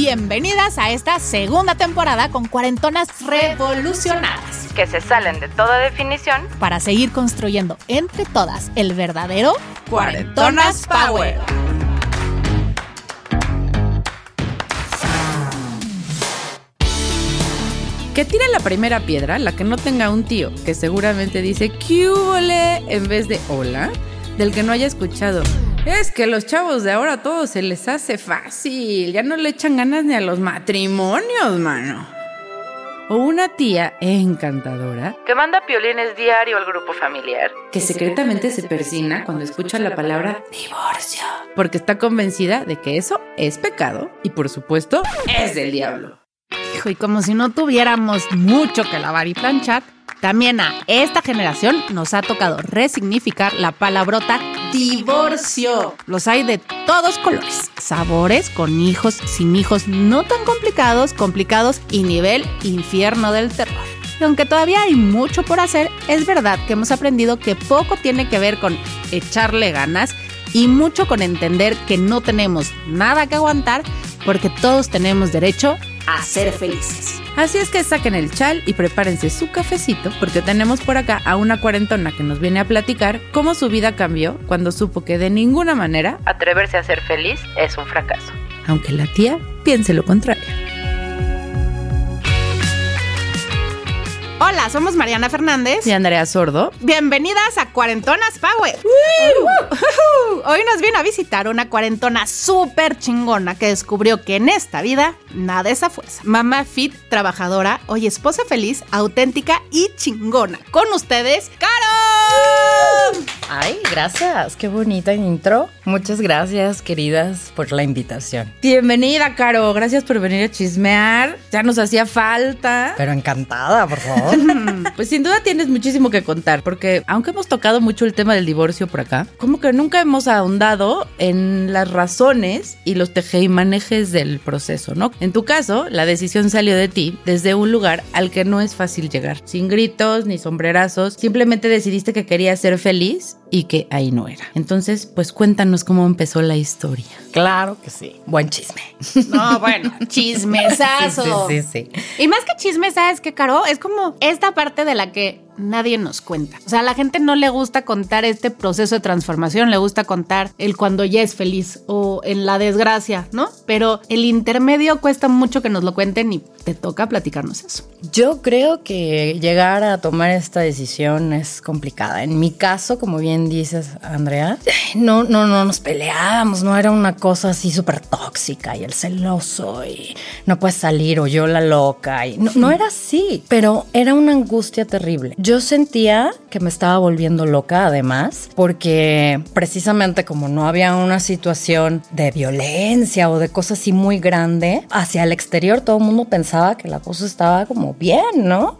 Bienvenidas a esta segunda temporada con cuarentonas revolucionadas. que se salen de toda definición. Para seguir construyendo entre todas el verdadero Cuarentonas Power. Que tire la primera piedra, la que no tenga un tío que seguramente dice ¿Qué húbole?", en vez de hola, del que no haya escuchado. Es que los chavos de ahora todo se les hace fácil, ya no le echan ganas ni a los matrimonios, mano. O una tía encantadora Que manda piolines diario al grupo familiar. que secretamente se persina cuando escucha la palabra divorcio, porque está convencida de que eso es pecado y por supuesto es del diablo. Hijo, y como si no tuviéramos mucho que lavar y planchar, también a esta generación nos ha tocado resignificar la palabrota divorcio. Los hay de todos colores, sabores, con hijos, sin hijos, no tan complicados, complicados y nivel infierno del terror. Y aunque todavía hay mucho por hacer, es verdad que hemos aprendido que poco tiene que ver con echarle ganas y mucho con entender que no tenemos nada que aguantar porque todos tenemos derecho a ser felices. Así es que saquen el chal y prepárense su cafecito porque tenemos por acá a una cuarentona que nos viene a platicar cómo su vida cambió cuando supo que de ninguna manera, Atreverse a ser feliz es un fracaso. aunque la tía piense lo contrario. Hola, somos Mariana Fernández. Y Andrea Sordo, Bienvenidas a Cuarentonas Power. Hoy nos viene a visitar una cuarentona súper chingona que descubrió que en esta vida nada es a fuerza. Mamá fit, trabajadora, hoy esposa feliz, auténtica y chingona. Con ustedes, Caro. Ay, gracias. Qué bonita intro. Muchas gracias, queridas, por la invitación. bienvenida Caro, gracias por venir a chismear, ya nos hacía falta. Pero encantada, por favor. Pues sin duda tienes muchísimo que contar, porque aunque hemos tocado mucho el tema del divorcio por acá, como que nunca hemos ahondado en las razones y los tejeimanejes del proceso, ¿no? En tu caso, la decisión salió de ti desde un lugar al que no es fácil llegar, sin gritos ni sombrerazos, simplemente decidiste que querías ser feliz y que ahí no era. Entonces, pues cuéntanos cómo empezó la historia. claro que sí. Buen chisme. No, bueno, chismesazo. Sí, sí, sí. Y más que chisme, ¿sabes qué, Caro? Es como esta parte de la que nadie nos cuenta. O sea, a la gente no le gusta contar este proceso de transformación, le gusta contar el cuando ya es feliz o en la desgracia, ¿no? Pero el intermedio cuesta mucho que nos lo cuenten y te toca platicarnos eso. Yo creo que llegar a tomar esta decisión es complicada. En mi caso, como bien dices, Andrea, no, no, no nos peleábamos, no era una cosa así súper tóxica y el celoso y no puedes salir o yo la loca y no, era así, pero era una angustia terrible. Sentía que me estaba volviendo loca además, porque precisamente como no había una situación de violencia o de cosas así muy grande, hacia el exterior todo el mundo pensaba que la cosa estaba como bien, ¿no?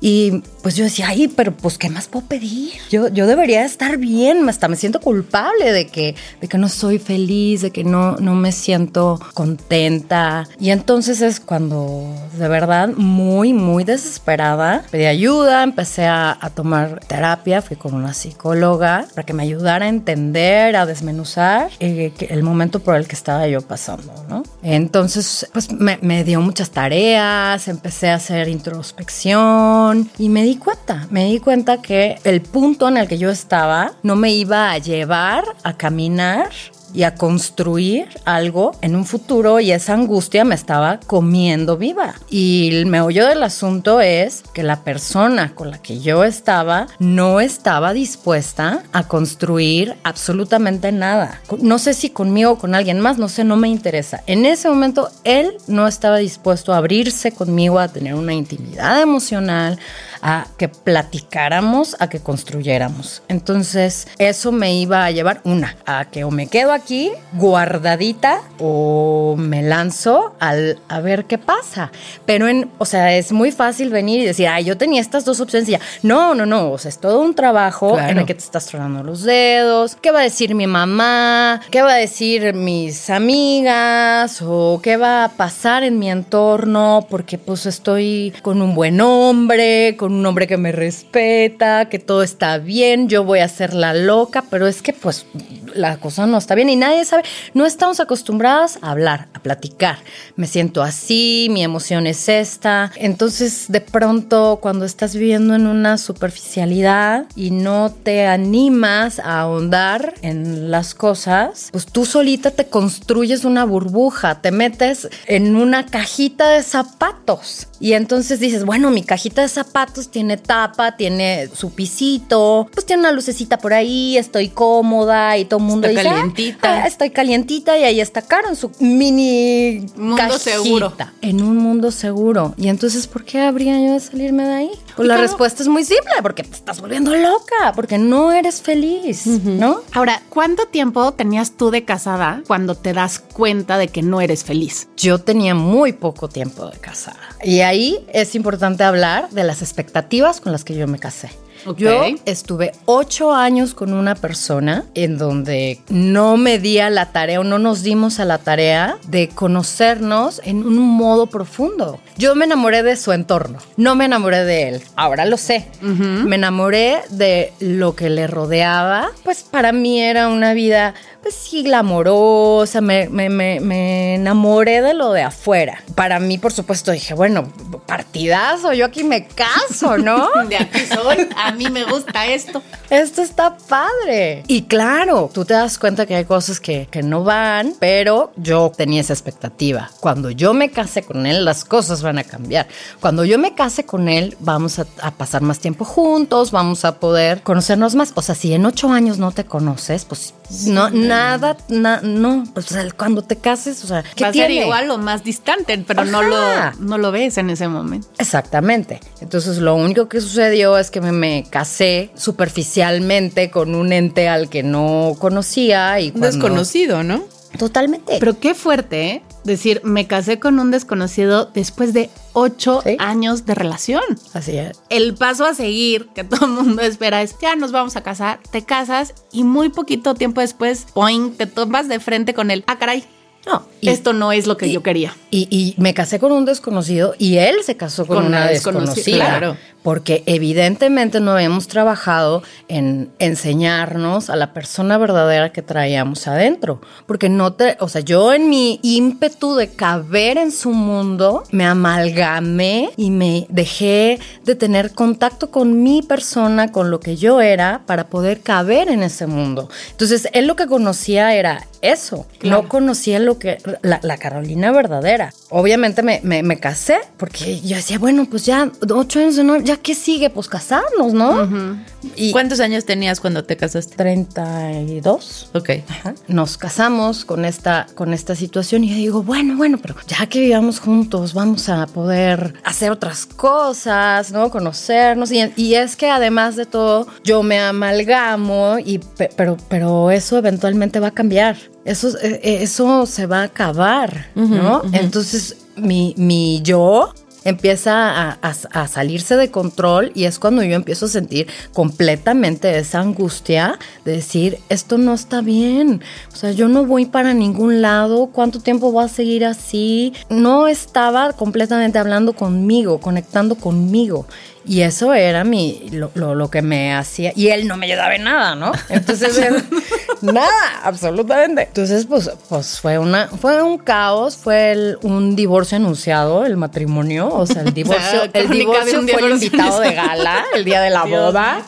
Y pues yo decía, ay, pero pues ¿qué más puedo pedir? Yo, yo debería estar bien, hasta me siento culpable de que, de que no soy feliz, de que no, no me siento contenta. Y entonces es cuando de verdad muy, muy desesperada pedí ayuda, empecé a, a tomar terapia, fui con una psicóloga para que me ayudara a entender, a desmenuzar eh, el momento por el que estaba yo pasando, ¿no? Entonces, pues me dio muchas tareas, empecé a hacer introspección y me di cuenta, me di cuenta que el punto en el que yo estaba no me iba a llevar a caminar y a construir algo en un futuro y esa angustia me estaba comiendo viva. Y el meollo del asunto es que la persona con la que yo estaba no estaba dispuesta a construir absolutamente nada. No sé si conmigo o con alguien más, no sé, no me interesa. En ese momento él no estaba dispuesto a abrirse conmigo, a tener una intimidad emocional, a que platicáramos, a que construyéramos. Entonces, eso me iba a llevar, una, a que o me quedo aquí guardadita o me lanzo al, a ver qué pasa. Pero, en, o sea, es muy fácil venir y decir, ay, yo tenía estas dos opciones y ya. No, no, no, o sea, es todo un trabajo Claro. en el que te estás tronando los dedos. ¿Qué va a decir mi mamá? ¿Qué va a decir mis amigas? ¿O qué va a pasar en mi entorno? Porque pues estoy con un buen hombre, con un hombre que me respeta, que todo está bien, yo voy a ser la loca, pero es que pues la cosa no está bien y nadie sabe, no estamos acostumbradas a hablar, a platicar. Me siento así, mi emoción es esta. Entonces, de pronto, cuando estás viviendo en una superficialidad y no te animas a ahondar en las cosas, pues tú solita te construyes una burbuja, te metes en una cajita de zapatos. Y entonces dices, bueno, mi cajita de zapatos tiene tapa, tiene su pisito, pues tiene una lucecita por ahí, estoy cómoda y todo el mundo Está dice, "Ah, calientita". ah, estoy calientita y ahí está Caro en su mini Mundo cajita. seguro. En un mundo seguro. Y entonces, ¿por qué habría yo de salirme de ahí? Pues la Caro- respuesta es muy simple, porque te estás volviendo loca, porque no eres feliz, ¿no? Ahora, ¿cuánto tiempo tenías tú de casada cuando te das cuenta de que no eres feliz? Yo tenía muy poco tiempo de casada. Y ahí es importante hablar de las expectativas con las que yo me casé. Yo estuve ocho años con una persona en donde no me di a la tarea o no nos dimos a la tarea de conocernos en un modo profundo. Yo me enamoré de su entorno, no me enamoré de él. Ahora lo sé. Me enamoré de lo que le rodeaba. Pues para mí era una vida, pues sí, glamorosa. Me, me, me, me enamoré de lo de afuera. Para mí, por supuesto, dije, bueno, partidazo, yo aquí me caso, ¿no? De aquí soy, a mí me gusta esto. Esto está padre. Y claro, tú te das cuenta que hay cosas que, que no van, pero yo tenía esa expectativa. Cuando yo me case con él, las cosas van a cambiar. Cuando yo me case con él, vamos a, a pasar más tiempo juntos, vamos a poder conocernos más. O sea, si en ocho años no te conoces, pues no, nada, na- no. Pues, o sea, cuando te cases, o sea, ¿qué Va a ser tiene? igual o más distante, pero no lo, no lo ves en ese momento. Exactamente. Entonces lo único que sucedió es que me, me casé superficialmente con un ente al que no conocía y cuando- desconocido, ¿no? Totalmente. Pero qué fuerte, ¿eh? Decir, me casé con un desconocido después de ocho Sí. años de relación. Así es. El paso a seguir que todo el mundo espera es, ya nos vamos a casar, te casas y muy poquito tiempo después, poing, te tomas de frente con él. Ah, caray, No, y, esto no es lo que y- yo quería. y, y me casé con un desconocido y él se casó con, Con una una desconocida, desconocida. claro. Porque evidentemente no habíamos trabajado en enseñarnos a la persona verdadera que traíamos adentro. Porque no te, o sea, yo en mi ímpetu de caber en su mundo, me amalgamé y me dejé de tener contacto con mi persona, con lo que yo era, para poder caber en ese mundo. Entonces, él lo que conocía era eso. Claro. No conocía lo que la, la Carolina verdadera. Obviamente me, me- me casé porque yo decía, bueno, pues ya ocho años de novia, ya qué sigue, pues casarnos, ¿no? Y ¿Cuántos años tenías cuando te casaste? 32. Ok. Ajá. Nos casamos con esta, con esta situación y yo digo, bueno, bueno, pero ya que vivamos juntos, vamos a poder hacer otras cosas, ¿no? Conocernos. Y, y es que además de todo, yo me amalgamo, y, pe- pero, pero eso eventualmente va a cambiar. Eso, eh, eh, eso se va a acabar, ¿no? Entonces, mi, mi yo empieza a, a- a salirse de control y es cuando yo empiezo a sentir completamente esa angustia de decir, esto no está bien, o sea, yo no voy para ningún lado, ¿cuánto tiempo voy a seguir así? No estaba completamente hablando conmigo, conectando conmigo. Y eso era mi, lo, lo- lo que me hacía. Y él no me ayudaba en nada, ¿no? Entonces, nada, absolutamente. Entonces, pues, pues fue una, fue un caos, fue el- un divorcio anunciado, el matrimonio. O sea, el divorcio, el crónica de divorcio fue el invitado de gala, el día de la Dios boda.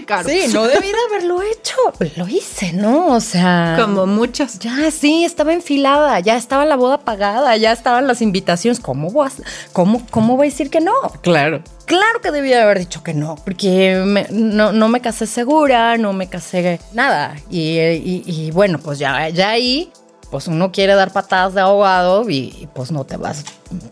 Caro. Sí, no debí de haberlo hecho. Lo hice, ¿no? O sea. Como muchas. Ya, sí, estaba enfilada, ya estaba la boda pagada, ya estaban las invitaciones. ¿Cómo a, cómo, cómo voy a decir que no? Claro. Claro que debía haber dicho que no, porque me- no, no me casé segura, no me casé nada. Y, y- y bueno, pues ya, ya ahí, pues uno quiere dar patadas de ahogado y, y pues no te vas,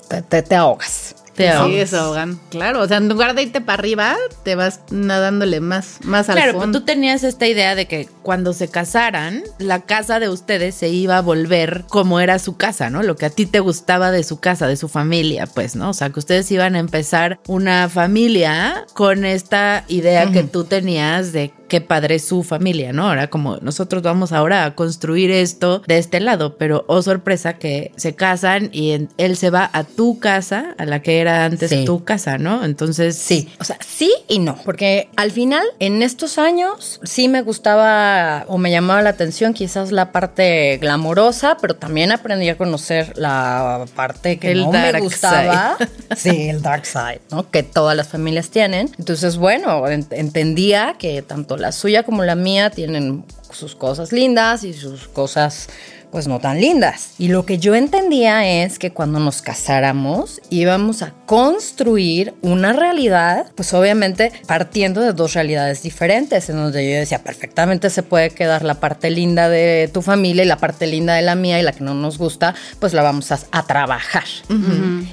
te, te- te ahogas. Te Sí, ahogas. se ahogan. Claro, o sea, en lugar de irte para arriba, te vas nadándole más, más al Claro, pero fondo. tú tenías esta idea de que cuando se casaran, la casa de ustedes se iba a volver como era su casa, ¿no? Lo que a ti te gustaba de su casa, de su familia, pues, ¿no? O sea, que ustedes iban a empezar una familia con esta idea que tú tenías de qué padre es su familia, ¿no? Ahora como nosotros vamos ahora a construir esto de este lado, pero oh sorpresa que se casan y en- él se va a tu casa, a la que era antes Sí. tu casa, ¿no? Entonces, Sí, o sea, sí y no, porque al final, en estos años, sí me gustaba o me llamaba la atención quizás la parte glamorosa, pero también aprendí a conocer la parte que El no dark me gustaba. Sí, el dark side, ¿no? Que todas las familias tienen. Entonces, bueno, en- entendía que tanto la suya como la mía tienen sus cosas lindas y sus cosas pues no tan lindas. Y lo que yo entendía es que cuando nos casáramos íbamos a construir una realidad, pues obviamente partiendo de dos realidades diferentes, en donde yo decía, perfectamente se puede quedar la parte linda de tu familia y la parte linda de la mía y la que no nos gusta, pues la vamos a, a trabajar.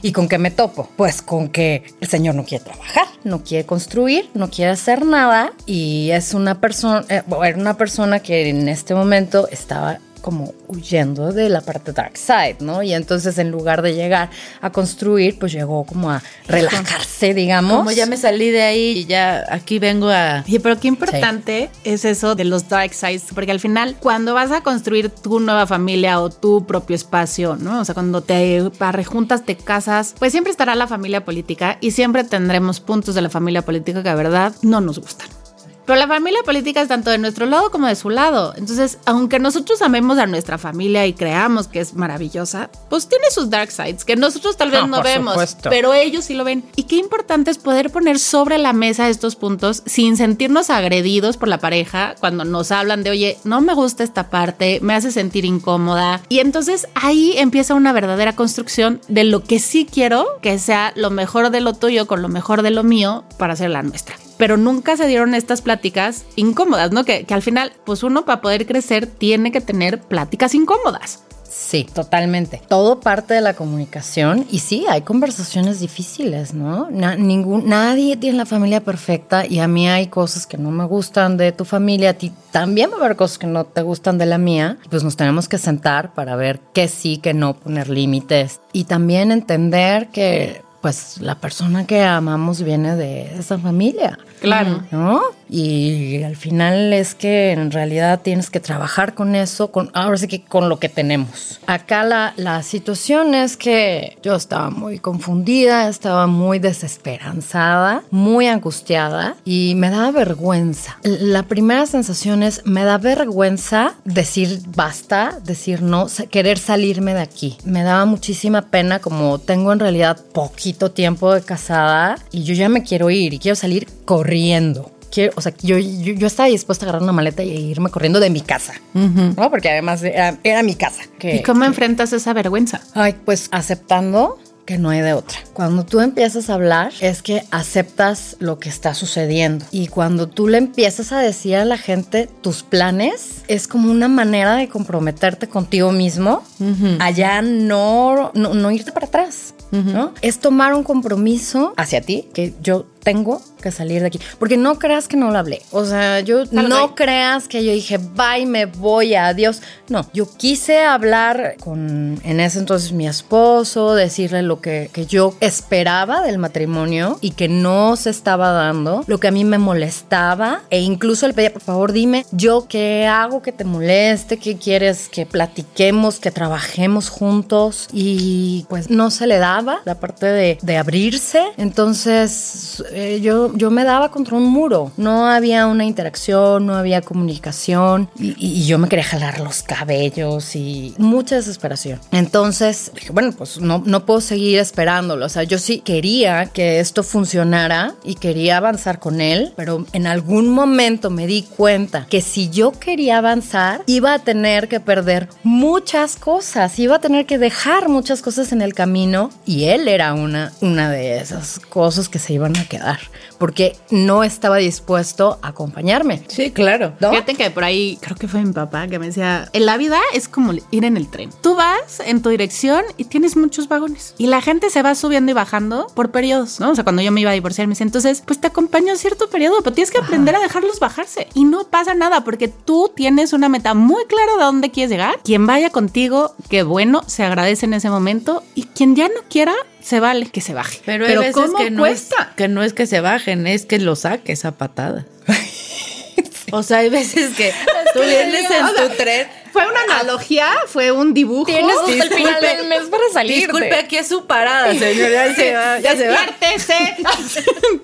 ¿Y con qué me topo? Pues con que el señor no quiere trabajar, no quiere construir, no quiere hacer nada y es una persona, eh, era una persona que en este momento estaba como huyendo de la parte dark side, ¿no? Y entonces en lugar de llegar a construir, pues llegó como a relajarse, digamos. Como ya me salí de ahí y ya aquí vengo a... Oye, pero qué importante es eso de los dark sides, porque al final, cuando vas a construir tu nueva familia o tu propio espacio, ¿no? O sea, cuando te rejuntas, te casas, pues siempre estará la familia política y siempre tendremos puntos de la familia política que, a verdad, no nos gustan. Pero la familia política es tanto de nuestro lado como de su lado. Entonces, aunque nosotros amemos a nuestra familia y creamos que es maravillosa, pues tiene sus dark sides que nosotros tal vez Ah, no vemos, supuesto. pero ellos sí lo ven. Y qué importante es poder poner sobre la mesa estos puntos sin sentirnos agredidos por la pareja cuando nos hablan de, oye, no me gusta esta parte, me hace sentir incómoda. Y entonces ahí empieza una verdadera construcción de lo que sí quiero que sea lo mejor de lo tuyo con lo mejor de lo mío para hacer la nuestra pero nunca se dieron estas pláticas incómodas, ¿no? Que, que, al final, pues uno para poder crecer tiene que tener pláticas incómodas. Sí, totalmente. Todo parte de la comunicación y sí, hay conversaciones difíciles, ¿no? Ningún, nadie tiene la familia perfecta y a mí hay cosas que no me gustan de tu familia, a ti también va a haber cosas que no te gustan de la mía, pues nos tenemos que sentar para ver qué sí, qué no, poner límites y también entender que pues la persona que amamos viene de esa familia. Claro. ¿No? Y al final es que en realidad tienes que trabajar con eso, con, ahora sí que con lo que tenemos. Acá la, la situación es que yo estaba muy confundida, estaba muy desesperanzada, muy angustiada y me daba vergüenza. La primera sensación es, me da vergüenza decir basta, decir no, querer salirme de aquí. Me daba muchísima pena como tengo en realidad poquito tiempo de casada y yo ya me quiero ir y quiero salir corriendo. Quiero, o sea, yo, yo, yo, estaba dispuesta a agarrar una maleta y irme corriendo de mi casa, uh -huh. ¿no? Porque además era, era mi casa. Que, ¿Y cómo que, enfrentas esa vergüenza? Ay, pues aceptando que no hay de otra. Cuando tú empiezas a hablar es que aceptas lo que está sucediendo y cuando tú le empiezas a decir a la gente tus planes es como una manera de comprometerte contigo mismo, uh -huh. allá no, no, no irte para atrás. Uh -huh. ¿no? Es tomar un compromiso hacia ti, que yo tengo que salir de aquí. Porque no creas que no lo hablé. O sea, yo no creas que yo dije, bye, me voy, adiós. No, yo quise hablar con, en ese entonces, mi esposo, decirle lo que, que yo esperaba del matrimonio y que no se estaba dando, lo que a mí me molestaba. E incluso le pedía, por favor, dime, yo qué hago que te moleste, qué quieres que platiquemos, que trabajemos juntos. Y pues no se le daba la parte de, de abrirse. Entonces, eh, yo, yo me daba contra un muro. No había una interacción, no había comunicación y, yo me quería jalar los cabellos y mucha desesperación. Entonces dije, bueno, pues no, no puedo seguir esperándolo. O sea, yo sí quería que esto funcionara y quería avanzar con él, pero en algún momento me di cuenta que si yo quería avanzar, iba a tener que perder muchas cosas, iba a tener que dejar muchas cosas en el camino y él era una, una de esas cosas que se iban a quedar porque no estaba dispuesto a acompañarme. Sí, claro. ¿No? Fíjate que por ahí creo que fue mi papá que me decía, en la vida es como ir en el tren. Tú vas en tu dirección y tienes muchos vagones y la gente se va subiendo y bajando por periodos, ¿no? O sea, cuando yo me iba a divorciar me decía, entonces, pues te acompaño a cierto periodo, pero tienes que aprender a dejarlos bajarse y no pasa nada porque tú tienes una meta muy clara de dónde quieres llegar. Quien vaya contigo, qué bueno, se agradece en ese momento y quien ya no quiera, se vale que se baje. Pero, hay veces ¿cómo que no, es, cuesta? que no es que se bajen, es que lo saques a patada. O sea, hay veces que tú vienes en tu tren. Fue una analogía, fue un dibujo. Tienes hasta el final del mes para salir. Disculpe, aquí es su parada, señor. Ya se va. Ya se va.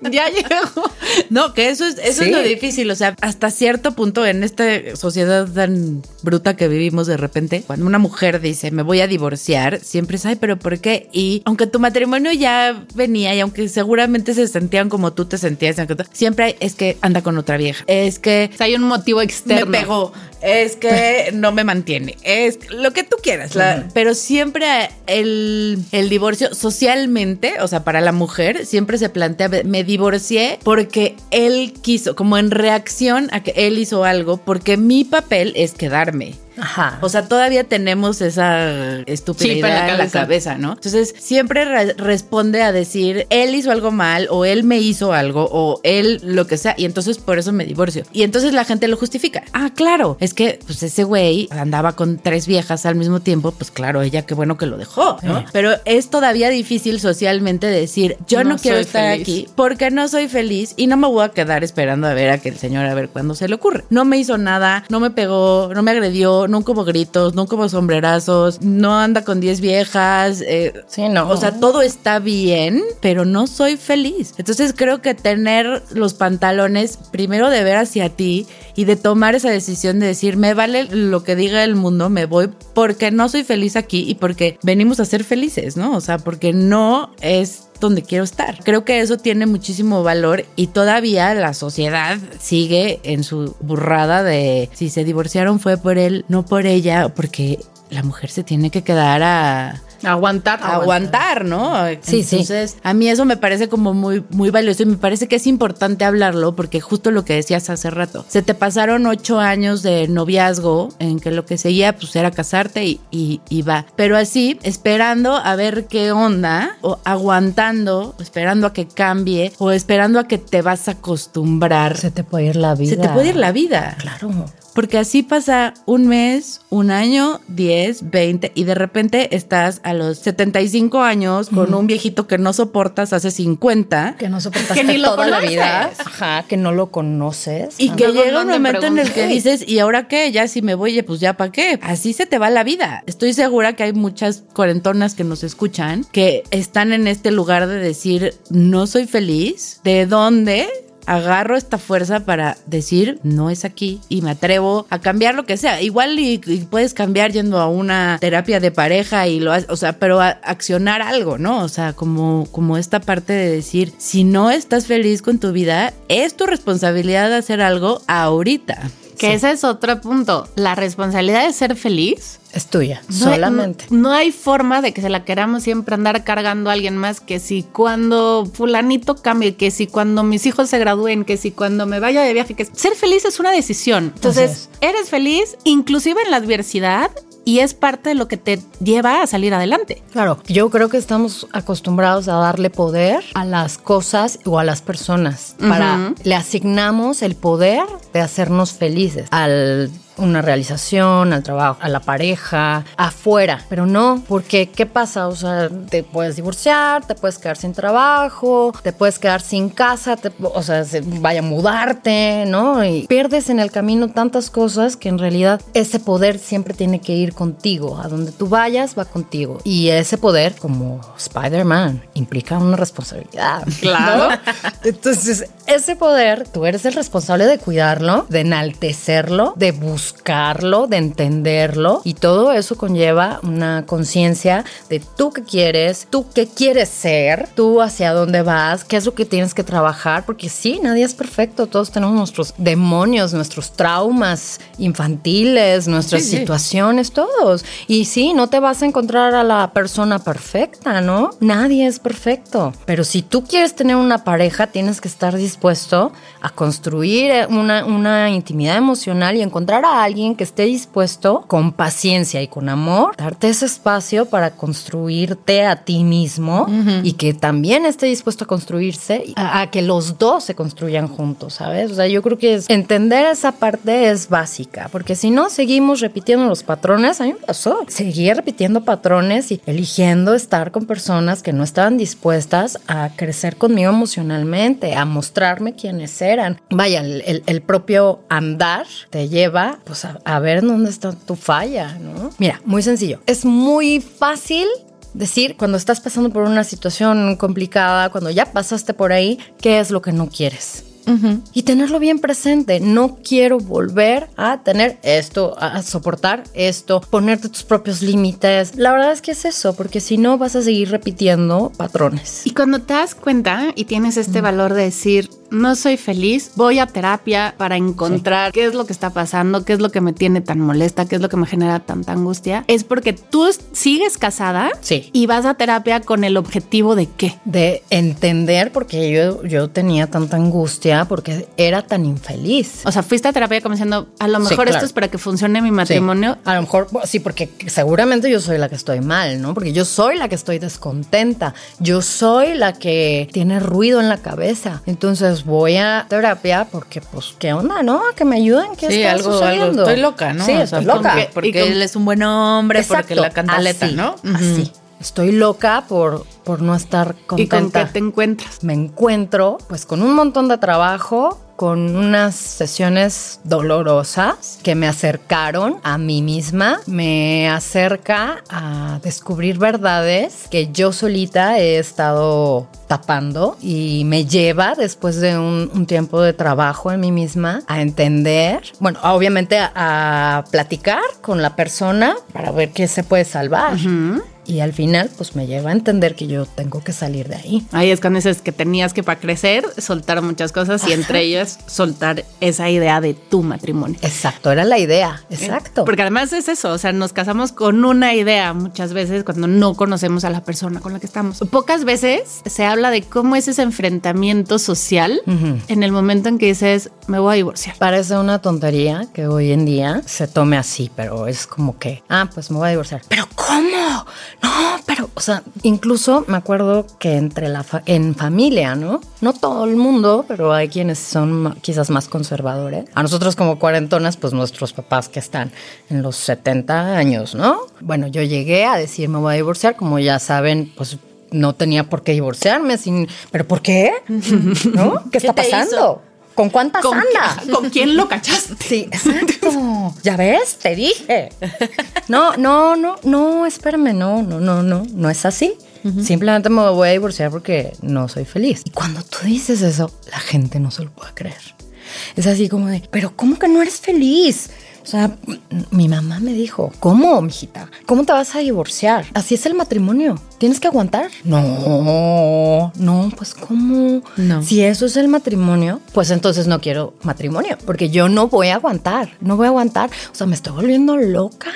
Ya llegó. No, que eso es, eso Sí. es lo difícil. O sea, hasta cierto punto en esta sociedad tan bruta que vivimos de repente, cuando una mujer dice me voy a divorciar, siempre es ay, pero ¿por qué? Y aunque tu matrimonio ya venía y aunque seguramente se sentían como tú te sentías, siempre hay, es que anda con otra vieja. Es que O sea, hay un motivo externo. me pegó, es que no me mantiene, es lo que tú quieras, la- pero siempre el, el divorcio socialmente, o sea, para la mujer, siempre se plantea, me divorcié porque él quiso, como en reacción a que él hizo algo, porque mi papel es quedarme. Ajá. O sea, todavía tenemos esa estupidez en la cabeza. ¿no? Entonces, siempre re- responde a decir, él hizo algo mal, o él me hizo algo, o él lo que sea, y entonces por eso me divorcio. Y entonces la gente lo justifica. Ah, claro, es que pues ese güey andaba con tres viejas al mismo tiempo, pues claro, ella qué bueno que lo dejó, ¿no? Pero es todavía difícil socialmente decir, yo no, No quiero estar feliz. aquí porque no soy feliz y no me voy a quedar esperando a ver a que el señor a ver cuándo se le ocurre. No me hizo nada, no me pegó, no me agredió, nunca hubo gritos, nunca hubo sombrerazos, no anda con 10 viejas. eh, Sí, no. O sea, todo está bien, pero no soy feliz. Entonces creo que tener los pantalones primero de ver hacia ti y de tomar esa decisión de decir, me vale lo que diga el mundo, me voy porque no soy feliz aquí y porque venimos a ser felices, ¿no? O sea, porque no es donde quiero estar. Creo que eso tiene muchísimo valor y todavía la sociedad sigue en su burrada de si se divorciaron fue por él, no por ella, porque la mujer se tiene que quedar a Aguantar. aguantar, ¿no? Sí, sí. Entonces, a mí eso me parece como muy, muy valioso y me parece que es importante hablarlo porque justo lo que decías hace rato, se te pasaron ocho años de noviazgo en que lo que seguía pues era casarte y, y, y va. Pero así, esperando a ver qué onda o aguantando, esperando a que cambie o esperando a que te vas a acostumbrar. se te puede ir la vida. Se te puede ir la vida. Claro. Porque así pasa un mes, un año, 10, 20 y de repente estás a los 75 años con un viejito que no soportas hace 50 Que no soportaste Que ni lo toda la vida. Ajá, que no lo conoces. y que Luego llega un momento en el que dices, ¿y ahora qué? Ya si me voy, pues ya para qué. Así se te va la vida. Estoy segura que hay muchas cuarentonas que nos escuchan que están en este lugar de decir, no soy feliz. ¿De dónde? Agarro esta fuerza para decir no es aquí y me atrevo a cambiar lo que sea. Igual y, puedes cambiar yendo a una terapia de pareja y lo haces, o sea, pero a- accionar algo, ¿no? O sea, como, como esta parte de decir, si no estás feliz con tu vida, es tu responsabilidad de hacer algo ahorita. Que ese es otro punto. La responsabilidad de ser feliz. Es tuya, no hay- solamente. No, no hay forma de que se la queramos siempre andar cargando a alguien más que si cuando fulanito cambie, que si cuando mis hijos se gradúen, que si cuando me vaya de viaje, que ser feliz es una decisión. Entonces, eres feliz inclusive en la adversidad y es parte de lo que te lleva a salir adelante. Claro, yo creo que estamos acostumbrados a darle poder a las cosas o a las personas. Para le asignamos el poder de hacernos felices al una realización, al trabajo, a la pareja, afuera, pero no, porque ¿qué pasa? O sea, te puedes divorciar, te puedes quedar sin trabajo, te puedes quedar sin casa, te- o sea, se- vaya a mudarte, ¿no? Y pierdes en el camino tantas cosas que en realidad ese poder siempre tiene que ir contigo, a donde tú vayas va contigo. Y ese poder, como Spider-Man, implica una responsabilidad. Claro. ¿no? Entonces, ese poder, tú eres el responsable de cuidarlo, de enaltecerlo, de buscarlo buscarlo, de entenderlo y todo eso conlleva una conciencia de tú qué quieres, tú qué quieres ser, tú hacia dónde vas, qué es lo que tienes que trabajar, porque sí, nadie es perfecto, todos tenemos nuestros demonios, nuestros traumas infantiles, nuestras Sí, sí. situaciones, todos. Y sí, no te vas a encontrar a la persona perfecta, ¿no? Nadie es perfecto. Pero si tú quieres tener una pareja, tienes que estar dispuesto a construir eh, una, una intimidad emocional y encontrar a alguien que esté dispuesto con paciencia y con amor, darte ese espacio para construirte a ti mismo y que también esté dispuesto a construirse, a, a que los dos se construyan juntos, ¿sabes? O sea, yo creo que es- entender esa parte es básica, porque si no, seguimos repitiendo los patrones. A mí me pasó. Seguía repitiendo patrones y eligiendo estar con personas que no estaban dispuestas a crecer conmigo emocionalmente, a mostrarme quiénes eran. Vaya, el, el- el propio andar te lleva pues, a, a ver dónde está tu falla, ¿no? Mira, muy sencillo. Es muy fácil decir cuando estás pasando por una situación complicada, cuando ya pasaste por ahí, qué es lo que no quieres. Y tenerlo bien presente. No quiero volver a tener esto, a soportar esto, ponerte tus propios límites. La verdad es que es eso, porque si no vas a seguir repitiendo patrones. Y cuando te das cuenta y tienes este valor de decir, no soy feliz, voy a terapia para encontrar qué es lo que está pasando, qué es lo que me tiene tan molesta, qué es lo que me genera tanta angustia, es porque tú sigues casada Sí. y vas a terapia con el objetivo de qué. De entender porque yo, yo tenía tanta angustia, porque era tan infeliz. O sea, fuiste a terapia como diciendo, a lo Sí, mejor claro. esto es para que funcione mi matrimonio. A lo mejor, sí, porque seguramente yo soy la que estoy mal, ¿no? Porque yo soy la que estoy descontenta. Yo soy la que tiene ruido en la cabeza. Entonces voy a terapia porque, pues, ¿qué onda, no? Que me ayuden. ¿Qué Sí, está algo, algo. sucediendo? Estoy loca, ¿no? Sí, O sea, estoy loca. porque- Porque, con- él es un buen hombre, porque Exacto, la cantaleta, así, ¿no? Ujú. Así. Estoy loca por, por no estar ¿Y con qué contenta. te encuentras? me encuentro pues con un montón de trabajo, con unas sesiones dolorosas que me acercaron a mí misma, me acerca a descubrir verdades que yo solita he estado tapando y me lleva después de un, tiempo de trabajo en mí misma a entender, bueno, obviamente a platicar con la persona para ver qué se puede salvar. Y al final, pues me lleva a entender que yo tengo que salir de ahí. Ahí es cuando dices que tenías que para crecer soltar muchas cosas y entre ellas soltar esa idea de tu matrimonio. Exacto, era la idea, exacto. Porque además es eso, o sea, nos casamos con una idea muchas veces cuando no conocemos a la persona con la que estamos. Pocas veces se habla de cómo es ese enfrentamiento social en el momento en que dices, me voy a divorciar. Parece una tontería que hoy en día se tome así, pero es como que, ah, pues me voy a divorciar. ¿Pero cómo? No, pero, o sea, incluso me acuerdo que entre la fa- en familia, ¿no? No todo el mundo, pero hay quienes son quizás más conservadores. A nosotros como cuarentonas, pues nuestros papás que están en los 70 años, ¿no? Bueno, yo llegué a decir me voy a divorciar, como ya saben, pues no tenía por qué divorciarme, sin, pero ¿por qué? ¿No? ¿Qué está hizo? ¿Con cuántas ¿Con, anda? ¿Con quién lo cachaste? Sí, exacto. ya ves, te dije. No, no, no, no, espérame, no, no, no, no, no es así. Simplemente me voy a divorciar porque no soy feliz. Y cuando tú dices eso, la gente no se lo puede creer. Es así como de, pero ¿cómo que no eres feliz? O sea, mi mamá me dijo, ¿cómo, mijita? ¿Cómo te vas a divorciar? Así es el matrimonio. Tienes que aguantar. No, no, pues ¿cómo? No. Si eso es el matrimonio, pues entonces no quiero matrimonio, porque yo no voy a aguantar, no voy a aguantar. O sea, me estoy volviendo loca.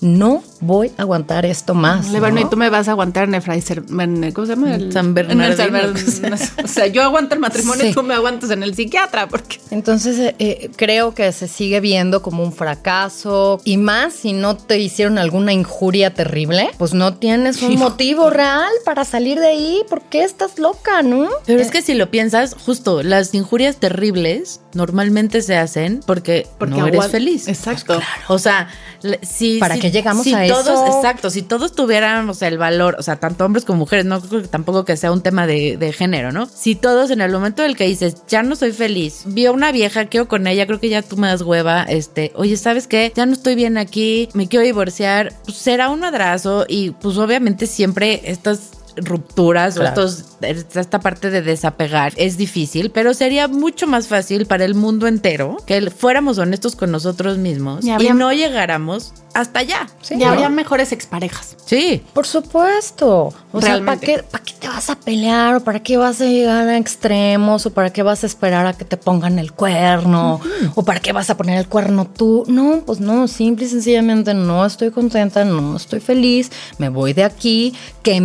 No voy a aguantar esto más. Le bueno, ¿no? y tú me vas a aguantar en el Fraiser, ¿cómo se llama? El- San el San Bernardino. Bernardino. O sea, yo aguanto el matrimonio y Sí. tú me aguantas en el psiquiatra, porque Entonces eh, eh, creo que se sigue viendo como un fracaso y más si no te hicieron alguna injuria terrible, pues no tienes un motivo real para salir de ahí. ¿Por qué estás loca, no? Pero es que si lo piensas, justo las injurias terribles normalmente se hacen porque, Porque no eres feliz. Exacto. O sea, si ¿Para si- qué llegamos si a todos, eso? Exacto, si todos tuvieran o sea, el valor, o sea, tanto hombres como mujeres, no creo que tampoco que sea un tema de, de género, ¿no? Si todos en el momento del que dices, ya no soy feliz, vi a una vieja, quiero con ella, creo que ya tú me das hueva, este, oye, ¿sabes qué? Ya no estoy bien aquí, me quiero divorciar, pues será un madrazo y pues obviamente siempre estas rupturas Claro. o estos, esta parte de desapegar es difícil, pero sería mucho más fácil para el mundo entero que fuéramos honestos con nosotros mismos Y no llegáramos hasta allá. Sí, y ¿no? habría mejores exparejas. Sí. Por supuesto. O sea, ¿para qué, ¿para qué te vas a pelear? ¿O para qué vas a llegar a extremos? ¿O para qué vas a esperar a que te pongan el cuerno? ¿O para qué vas a poner el cuerno tú? No, pues no, simple y sencillamente no estoy contenta, no estoy feliz, me voy de aquí. Qué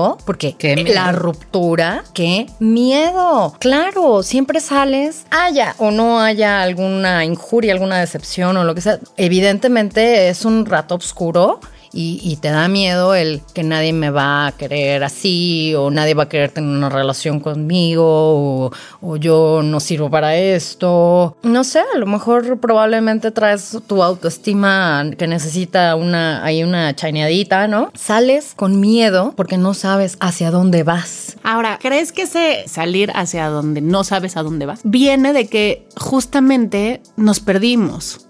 miedo, porque Qué miedo. la ruptura, qué miedo. Claro, siempre sales, haya o no haya alguna injuria, alguna decepción o lo que sea. Evidentemente es un rato oscuro y, te da miedo el que nadie me va a querer así o nadie va a querer tener una relación conmigo o, o yo no sirvo para esto. No sé, a lo mejor probablemente traes tu autoestima que necesita una, hay una chaineadita, ¿no? Sales con miedo porque no sabes hacia dónde vas. Ahora, ¿crees que ese salir hacia donde no sabes a dónde vas viene de que justamente nos perdimos?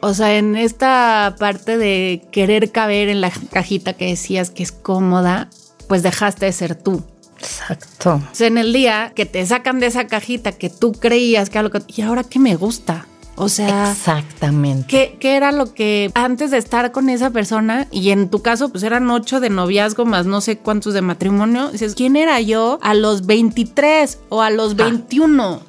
O sea, en esta parte de querer caber en la cajita que decías que es cómoda, pues dejaste de ser tú. Exacto. O sea, en el día que te sacan de esa cajita que tú creías que era lo que... ¿Y ahora qué me gusta? O sea... Exactamente. ¿Qué, qué era lo que antes de estar con esa persona y en tu caso pues eran ocho de noviazgo más no sé cuántos de matrimonio? Dices, ¿quién era yo a los 23 o a los 21?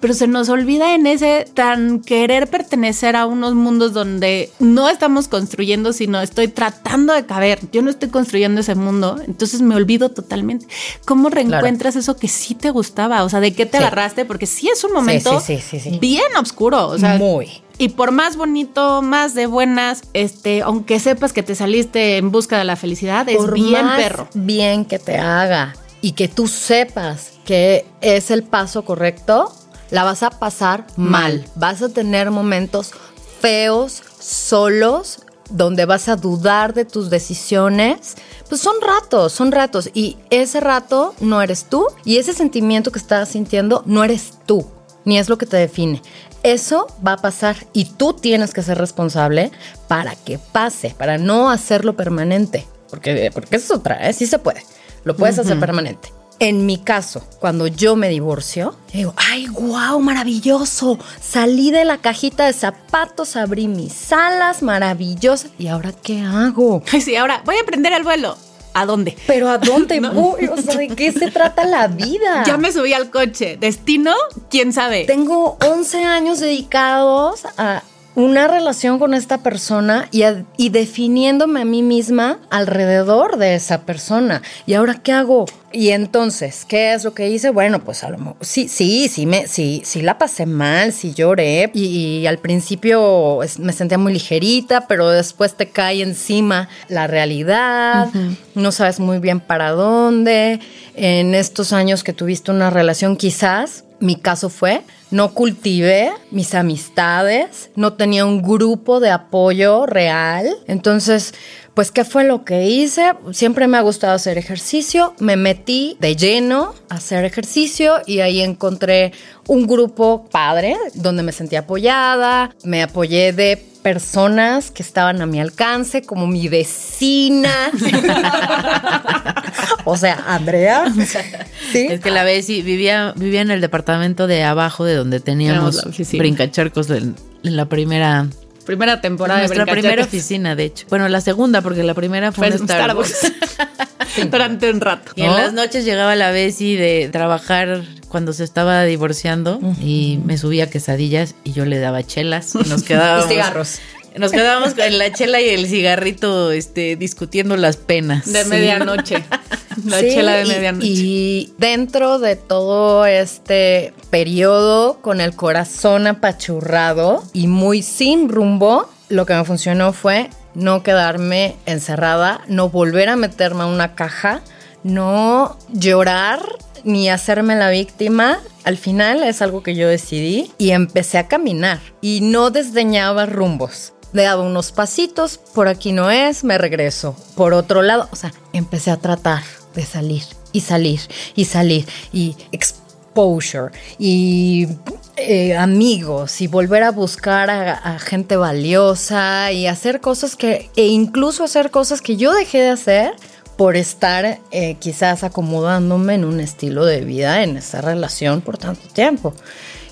Pero se nos olvida en ese tan querer pertenecer a unos mundos donde no estamos construyendo, sino estoy tratando de caber. Yo no estoy construyendo ese mundo, entonces me olvido totalmente. ¿Cómo reencuentras eso que sí te gustaba? O sea, ¿de qué te Sí. agarraste? Porque sí es un momento sí, sí, bien oscuro. O sea, Muy. y por más bonito, más de buenas, este, aunque sepas que te saliste en busca de la felicidad, es bien más perro. bien que te haga y que tú sepas que es el paso correcto, la vas a pasar mal. Vas a tener momentos feos, solos, donde vas a dudar de tus decisiones. Pues son ratos, son ratos. Y ese rato no eres tú. Y ese sentimiento que estás sintiendo no eres tú, ni es lo que te define. Eso va a pasar y tú tienes que ser responsable para que pase, para no hacerlo permanente. Porque, porque eso es otra, ¿eh? sí se puede. Lo puedes hacer permanente. En mi caso, cuando yo me divorcio, digo, ay, wow, maravilloso. Salí de la cajita de zapatos, abrí mis alas, maravillosa. ¿Y ahora qué hago? Ay, sí, ahora voy a aprender el vuelo. ¿A dónde? Pero ¿a dónde voy? O sea, ¿de qué se trata la vida? Ya me subí al coche. ¿Destino? ¿Quién sabe? Tengo 11 años dedicados a una relación con esta persona y, a- y definiéndome a mí misma alrededor de esa persona. ¿Y ahora qué hago? Y entonces, ¿qué es lo que hice? Bueno, pues a lo mejor, sí, sí, sí, me, sí, sí la pasé mal, sí lloré y, y al principio me sentía muy ligerita, pero después te cae encima la realidad, no sabes muy bien para dónde. En estos años que tuviste una relación, quizás mi caso fue, no cultivé mis amistades, no tenía un grupo de apoyo real. Entonces, pues, ¿qué fue lo que hice? Siempre me ha gustado hacer ejercicio, me metí de lleno a hacer ejercicio y ahí encontré un grupo padre donde me sentí apoyada, me apoyé de personas que estaban a mi alcance, como mi vecina. o sea, Andrea. ¿Sí? Es que la vez vivía, vivía en el departamento de abajo de donde teníamos brincacharcos en, en la primera Primera temporada nuestra de primera oficina, de hecho. Bueno, la segunda, porque la primera fue, Fue en Starbucks. Durante un rato. Y en las noches llegaba la Bessie de trabajar cuando se estaba divorciando y me subía quesadillas y yo le daba chelas y nos quedábamos. Y cigarros. Nos quedábamos con la chela y el cigarrito este, discutiendo las penas. De Sí. medianoche. La Sí, chela de y- medianoche. Y dentro de todo este periodo, con el corazón apachurrado y muy sin rumbo, lo que me funcionó fue no quedarme encerrada, no volver a meterme a una caja, no llorar ni hacerme la víctima. Al final es algo que yo decidí y empecé a caminar y no desdeñaba rumbos. Le daba unos pasitos, por aquí no es, me regreso. Por otro lado, o sea, empecé a tratar de salir y salir y salir y exposure y eh, amigos y volver a buscar a, a gente valiosa y hacer cosas que, e incluso hacer cosas que yo dejé de hacer por estar eh, quizás acomodándome en un estilo de vida en esa relación por tanto tiempo.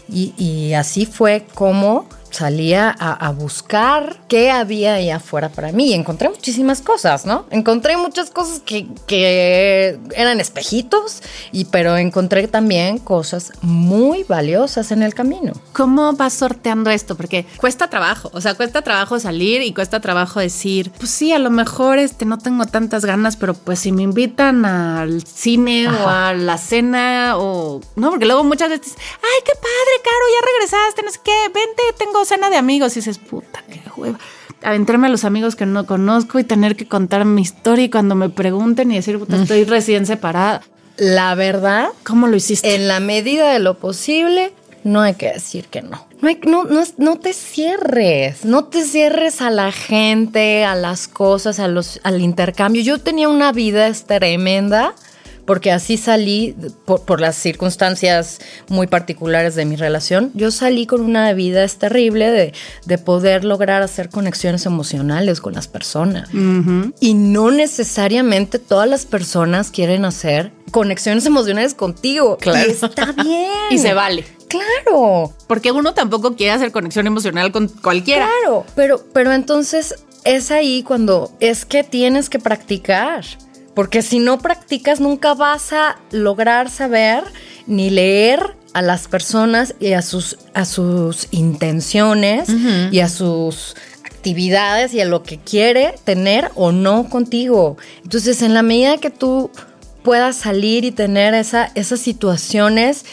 Y así fue como salía a, a, buscar qué había allá afuera para mí y encontré muchísimas cosas, ¿no? Encontré muchas cosas que, que, eran espejitos, y, pero encontré también cosas muy valiosas en el camino. ¿Cómo vas sorteando esto? Porque cuesta trabajo, o sea, cuesta trabajo salir y cuesta trabajo decir, pues sí, a lo mejor este, no tengo tantas ganas, pero pues si me invitan al cine Ajá. o a la cena o... No, porque luego muchas veces, ay, qué padre, Caro, ya regresaste, no sé qué, vente, tengo cena de amigos y dices, puta, qué hueva. Aventarme a los amigos que no conozco y tener que contar mi historia y cuando me pregunten y decir, puta, estoy recién separada. La verdad, ¿cómo lo hiciste? En la medida de lo posible, no hay que decir que no. No, hay, no, no, no, te cierres, no te cierres a la gente, a las cosas, a los, al intercambio. Yo tenía una vida tremenda porque así salí por, por, las circunstancias muy particulares de mi relación. Yo salí con una vida es terrible de, de, poder lograr hacer conexiones emocionales con las personas. Uh -huh. Y no necesariamente todas las personas quieren hacer conexiones emocionales contigo. Claro. Y está bien. y se vale. Claro. Porque uno tampoco quiere hacer conexión emocional con cualquiera. Claro, pero, pero entonces es ahí cuando es que tienes que practicar. Porque si no practicas, nunca vas a lograr saber ni leer a las personas y a sus, a sus intenciones uh -huh. y a sus actividades y a lo que quiere tener o no contigo. Entonces, en la medida que tú puedas salir y tener esa, esas situaciones,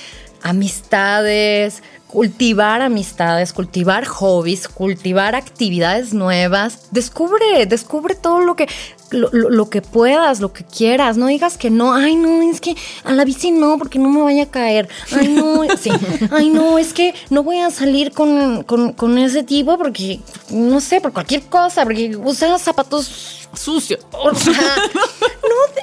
amistades, cultivar amistades, cultivar hobbies, cultivar actividades nuevas. Descubre, descubre todo lo que, lo, lo, lo, que puedas, lo que quieras. No digas que no. Ay, no, es que a la bici no, porque no me vaya a caer. Ay, no, sí. Ay, no, es que no voy a salir con, con, con ese tipo porque, no sé, por cualquier cosa, porque usa zapatos sucios. O sea,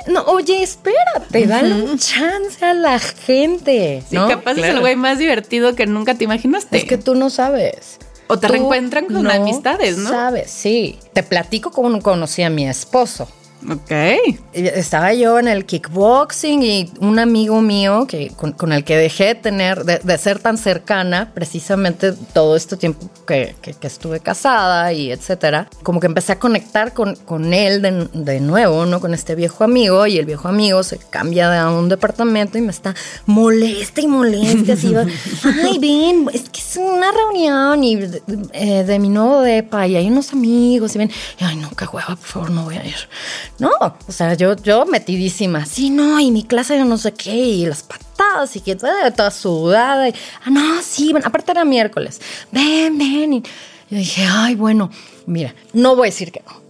no, no, oye, espérate, dale un chance a la gente. Sí, ¿no? capaz claro. es el güey más divertido que nunca te imaginaste. Es que tú no sabes. O te reencuentran con no amistades, ¿no? Sabes, sí. Te platico cómo conocí a mi esposo. Ok. Estaba yo en el kickboxing y un amigo mío que, con, con el que dejé de tener, de, de, ser tan cercana, precisamente todo este tiempo que, que, que, estuve casada y etcétera, como que empecé a conectar con, con él de, de, nuevo, ¿no? Con este viejo amigo y el viejo amigo se cambia de un departamento y me está molesta y molesta, así va, ay, ven, es que es una reunión y de, eh, de mi nuevo depa y hay unos amigos y ven, y, ay, no, qué hueva, por favor, no voy a ir. No, o sea, yo, yo metidísima, sí, no, y mi clase de no sé qué, y las patadas, y que toda, sudada, y, ah, no, sí, bueno, aparte era miércoles, ven, ven, y yo dije, ay, bueno, mira, no voy a decir que no.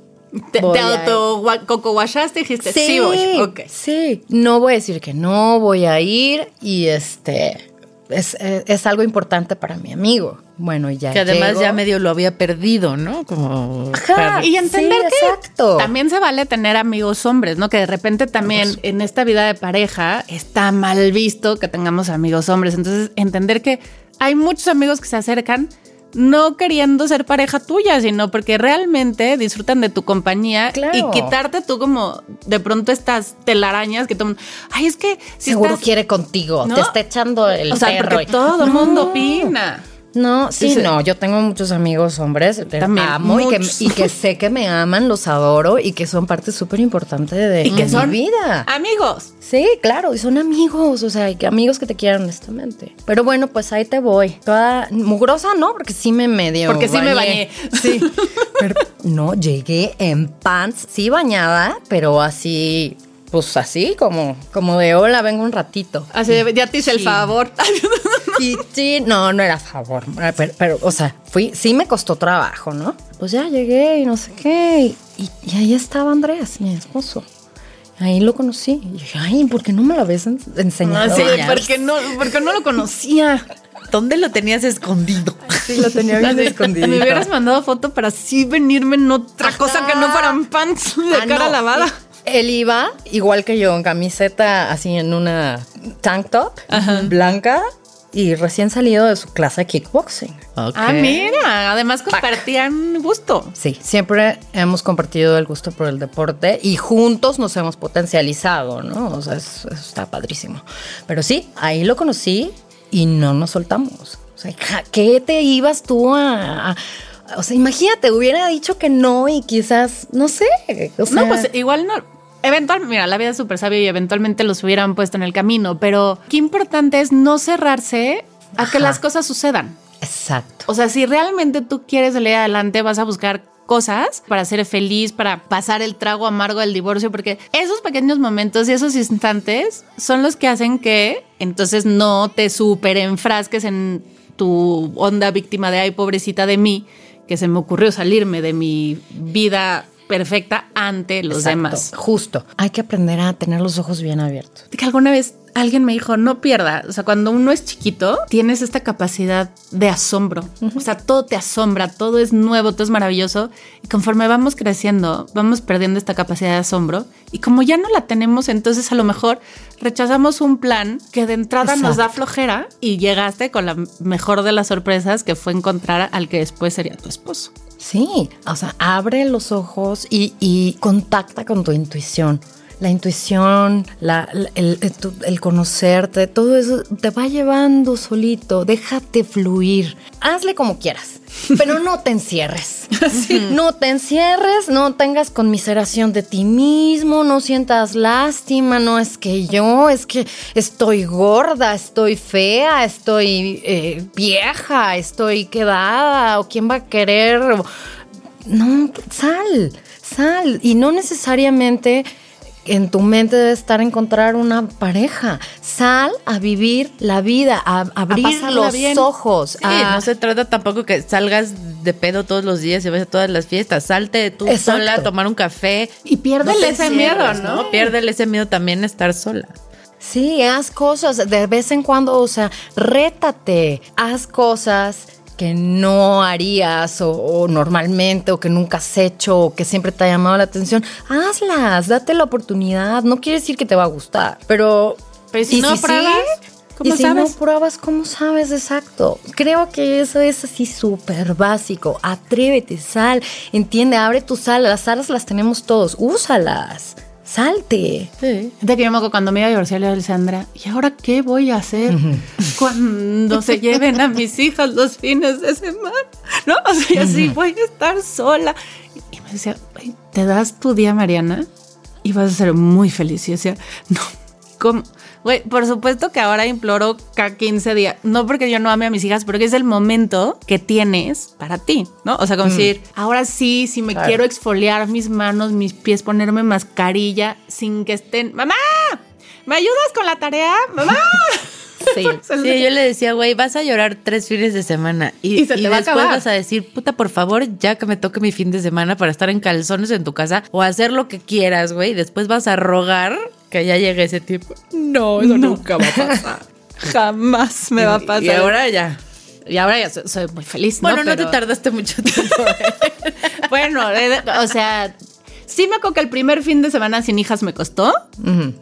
¿Te, te auto coco guachaste y dijiste, sí, sí voy, ok. Sí, no voy a decir que no, voy a ir, y este, es, es, es algo importante para mi amigo. Bueno, y ya. Que además llego. ya medio lo había perdido, ¿no? Como. Ajá, y entender sí, que exacto. también se vale tener amigos hombres, ¿no? Que de repente también en esta vida de pareja está mal visto que tengamos amigos hombres. Entonces, entender que hay muchos amigos que se acercan no queriendo ser pareja tuya, sino porque realmente disfrutan de tu compañía claro. y quitarte tú como de pronto estas telarañas que todo ay, es que si seguro estás, quiere contigo, ¿no? te está echando el o sea, perro. Porque todo no. mundo opina. No, sí, sí, no, yo tengo muchos amigos hombres, También, amo y que, y que, sé que me aman, los adoro y que son parte súper importante de, ¿Y que de son mi vida. Amigos. Sí, claro, y son amigos, o sea, amigos que te quieran honestamente. Pero bueno, pues ahí te voy. Toda mugrosa, ¿no? Porque sí me medio Porque sí me bañé. Sí. pero no, llegué en pants, sí bañada, pero así pues así, como, como de hola, vengo un ratito. Así de, ya te hice sí. el favor. y sí, no, no era favor, pero, pero, o sea, fui, sí me costó trabajo, ¿no? Pues ya llegué y no sé qué, y, y ahí estaba Andrés, mi esposo. Ahí lo conocí. Y dije, ay, ¿por qué no me lo habías enseñado? No, sí, porque no, porque no lo conocía. ¿Dónde lo tenías escondido? Sí, lo tenía bien escondido. Me hubieras mandado foto para así venirme en otra Ajá. cosa que no fueran pants de ah, cara no. lavada. Él iba, igual que yo, en camiseta, así en una tank top Ajá. blanca y recién salido de su clase de kickboxing. Ok. Ah, mira, además compartían gusto. Sí, siempre hemos compartido el gusto por el deporte y juntos nos hemos potencializado, ¿no? O sea, eso, eso está padrísimo. Pero sí, ahí lo conocí y no nos soltamos. O sea, ¿qué te ibas tú a, a- o sea, imagínate, hubiera dicho que no y quizás, no sé. O sea, No, pues igual no. Eventualmente, mira, la vida es súper sabia y eventualmente los hubieran puesto en el camino, pero qué importante es no cerrarse a que las cosas sucedan. Exacto. O sea, si realmente tú quieres salir adelante, vas a buscar cosas para ser feliz, para pasar el trago amargo del divorcio, porque esos pequeños momentos y esos instantes son los que hacen que entonces no te super enfrasques en tu onda víctima de ay, pobrecita de mí, que se me ocurrió salirme de mi vida perfecta ante los Exacto, demás. Justo. Hay que aprender a tener los ojos bien abiertos. Que alguna vez alguien me dijo, no pierda, o sea, cuando uno es chiquito, tienes esta capacidad de asombro, o sea, todo te asombra, todo es nuevo, todo es maravilloso, y conforme vamos creciendo, vamos perdiendo esta capacidad de asombro, y como ya no la tenemos, entonces a lo mejor rechazamos un plan que de entrada nos da flojera y llegaste con la mejor de las sorpresas que fue encontrar al que después sería tu esposo. Sí, o sea, abre los ojos y, y contacta con tu intuición. La intuición, la- la- el, conocerte, todo eso te va llevando solito. Déjate fluir. Hazle como quieras, pero no te encierres. No te encierres, no tengas conmiseración de ti mismo, no sientas lástima, no es que yo, es que estoy gorda, estoy fea, estoy eh, vieja, estoy quedada, o quién va a querer. No, sal, sal. Y no necesariamente en tu mente debe estar encontrar una pareja. Sal a vivir la vida, a, abrir los bien. ojos. Sí, a- no se trata tampoco que salgas de pedo todos los días y vayas a todas las fiestas. Salte tú Exacto. sola a tomar un café. Y piérdele ese miedo, encierres, ¿no? Piérdele ese miedo también a estar sola. Sí, haz cosas de vez en cuando, o sea, rétate, haz cosas que no harías o, o normalmente o que nunca has hecho o que siempre te ha llamado la atención, hazlas, date la oportunidad, no quiere decir que te va a gustar, pero... Pero si ¿y no sí? pruebas, ¿cómo y si sabes? no pruebas, ¿cómo sabes? Exacto. Creo que eso es así súper básico. Atrévete, sal, entiende, abre tu sal. Las salas las tenemos todos, úsalas. Salte. Sí. Fíjate que yo me acuerdo cuando me iba a divorciar le dije a Alessandra, ¿y ahora qué voy a hacer cuando se lleven a mis hijas los fines de semana? ¿No? O sea, así voy a estar sola. Y me decía, "Güey, ¿te das tu día, Mariana? Y vas a ser muy feliz. Y yo decía, no, ¿cómo? Güey, por supuesto que ahora imploro cada 15 días. No porque yo no ame a mis hijas, pero que es el momento que tienes para ti, ¿no? O sea, como decir, ahora sí, si me Claro. quiero exfoliar mis manos, mis pies, ponerme mascarilla sin que estén. ¡Mamá! ¿Me ayudas con la tarea? ¡Mamá! Sí. Sí, yo le decía, güey, vas a llorar tres fines de semana y, Y se te y va a después vas a decir, puta, por favor, ya que me toque mi fin de semana para estar en calzones en tu casa o hacer lo que quieras, güey. Después vas a rogar que ya llegue ese tiempo. No, eso nunca va a pasar. Jamás me va a pasar. Y ahora ya. Y ahora ya soy, soy muy feliz. Bueno, no, Pero- te tardaste mucho tiempo. ¿eh? Bueno, o sea, sí me acuerdo que el primer fin de semana sin hijas me costó.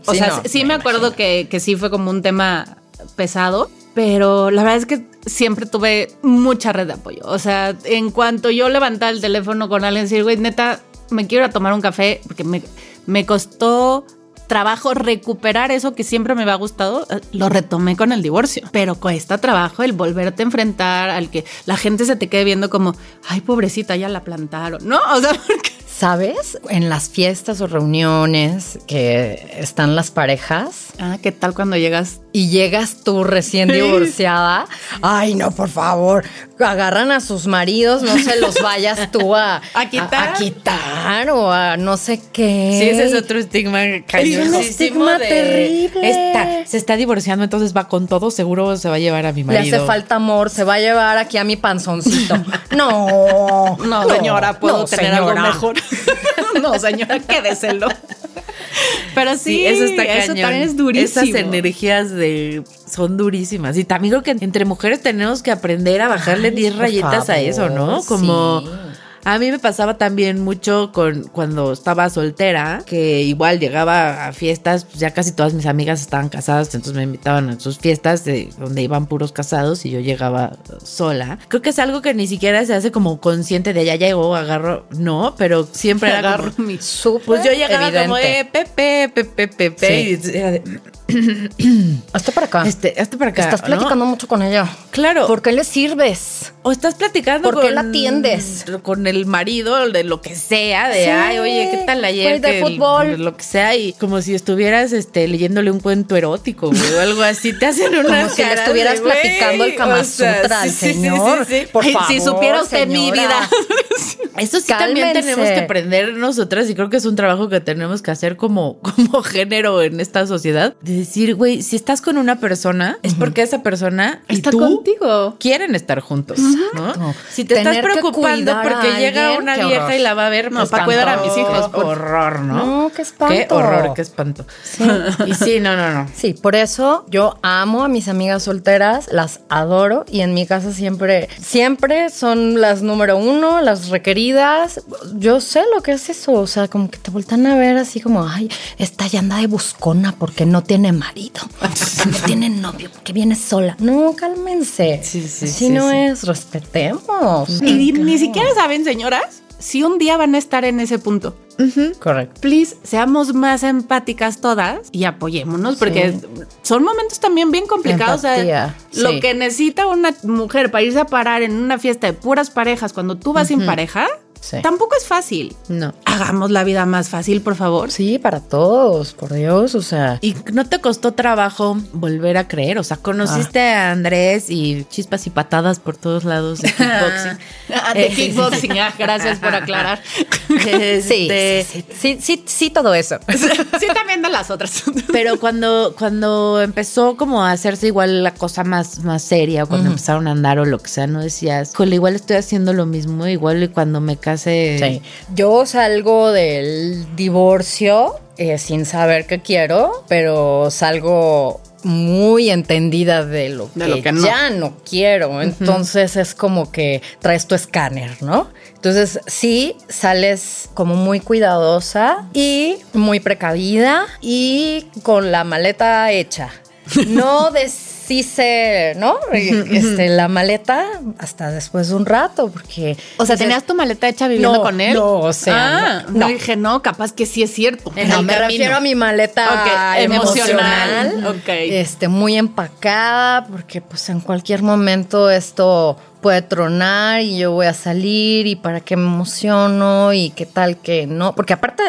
O Sí, sea, no, sí me acuerdo que, que sí fue como un tema pesado, pero la verdad es que siempre tuve mucha red de apoyo. O sea, en cuanto yo levantaba el teléfono con alguien y decir, güey, neta, me quiero ir a tomar un café, porque me, me costó trabajo recuperar eso que siempre me había gustado, eh, lo retomé con el divorcio. Pero cuesta trabajo el volverte a enfrentar al que la gente se te quede viendo como, ay, pobrecita, ya la plantaron, ¿no? O sea, porque ¿Sabes? En las fiestas o reuniones que están las parejas Ah, ¿qué tal cuando llegas? Y llegas tú recién divorciada? Ay, no, por favor. Agarran a sus maridos, no se los vayas tú a, ¿A quitar? a quitar o a no sé qué. Sí, ese es otro estigma cañosísimo estigma de, terrible. Está, se está divorciando, entonces va con todo, seguro se va a llevar a mi Le marido. hace falta amor, se va a llevar aquí a mi panzoncito. No, No, señora, puedo no, tener señora. algo mejor. no, señora, quédeselo. Pero sí, Sí, eso está eso cañón. también es durísimo. Esas energías de son durísimas. Y también creo que entre mujeres tenemos que aprender a bajarle Ay, 10 por rayitas a eso, ¿no? Como sí. A mí me pasaba también mucho con cuando estaba soltera, que igual llegaba a fiestas, pues ya casi todas mis amigas estaban casadas, entonces me invitaban a sus fiestas de donde iban puros casados y yo llegaba sola. Creo que es algo que ni siquiera se hace como consciente de ya llegó, agarro, no, pero siempre era Agarro como- mi Súper pues yo llegaba como, eh, Pepe, Pepe, Pepe, Sí. y era de, Hazte para acá. este, hazte para acá. Estás ¿no? platicando mucho con ella. Claro. ¿Por qué le sirves? O estás platicando ¿Por con qué la atiendes? Con el marido, de lo que sea, de Sí, ay, oye, ¿qué tal ayer? de Que el- fútbol. lo que sea, y como si estuvieras este, leyéndole un cuento erótico, güey, o algo así. Te hacen una Como si le estuvieras platicando el Kama Sutra al señor. Por Ay, favor, si supiera usted mi vida. Eso sí también Cálmense. tenemos que aprender nosotras y creo que es un trabajo que tenemos que hacer como, como género en esta sociedad. De decir, güey, si estás con una persona, es porque esa persona y Está tú contigo. quieren estar juntos. Si te estás Tener preocupando porque llega una vieja horror. y la va a ver No, pues, para cuidar a mis hijos, por- horror, ¿no? No, qué espanto. Qué horror, qué espanto. Y sí, no, no, no. Sí, por eso yo amo a mis amigas solteras, las adoro y en mi casa siempre, siempre son las número uno, las requeridas. Yo sé lo que es eso, o sea, como que te voltan a ver así como, ay, esta ya anda de buscona porque no tiene marido, no tiene novio, porque viene sola. No, cálmense. Sí, sí, Así sí, no sí. es, respetemos. Y ni siquiera saben, señoras, si un día van a estar en ese punto. Correcto. Please, seamos más empáticas todas y apoyémonos, porque son momentos también bien complicados. o sea, Lo sí. que necesita una mujer para irse a parar en una fiesta de puras parejas cuando tú vas sin pareja, Sí. tampoco es fácil. No. Hagamos la vida más fácil, por favor. Sí, para todos, por Dios, o sea. ¿Y no te costó trabajo volver a creer? O sea, conociste a Andrés y chispas y patadas por todos lados de kickboxing. Ah, De kickboxing, ah, gracias por aclarar. Sí, Este, sí, sí, sí, sí, todo eso. Sí, también de las otras. Pero cuando, cuando empezó como a hacerse igual la cosa más, más seria, o cuando empezaron a andar o lo que sea, no decías, igual estoy haciendo lo mismo, igual y cuando me Sí. Yo salgo del divorcio eh, sin saber qué quiero, pero salgo muy entendida de lo, De que, lo que no. ya no quiero. Entonces es como que traes tu escáner, ¿no? Entonces sí sales como muy cuidadosa y muy precavida y con la maleta hecha. No deshice, ¿no? Este, la maleta hasta después de un rato, porque... O sea, ¿tenías tu maleta hecha viviendo No, con él? no, o sea, Ah, no, dije, no, capaz que sí es cierto. En No, me camino. refiero a mi maleta emocional. Este, muy empacada, porque pues en cualquier momento esto puede tronar y yo voy a salir y para qué me emociono y qué tal que no. Porque aparte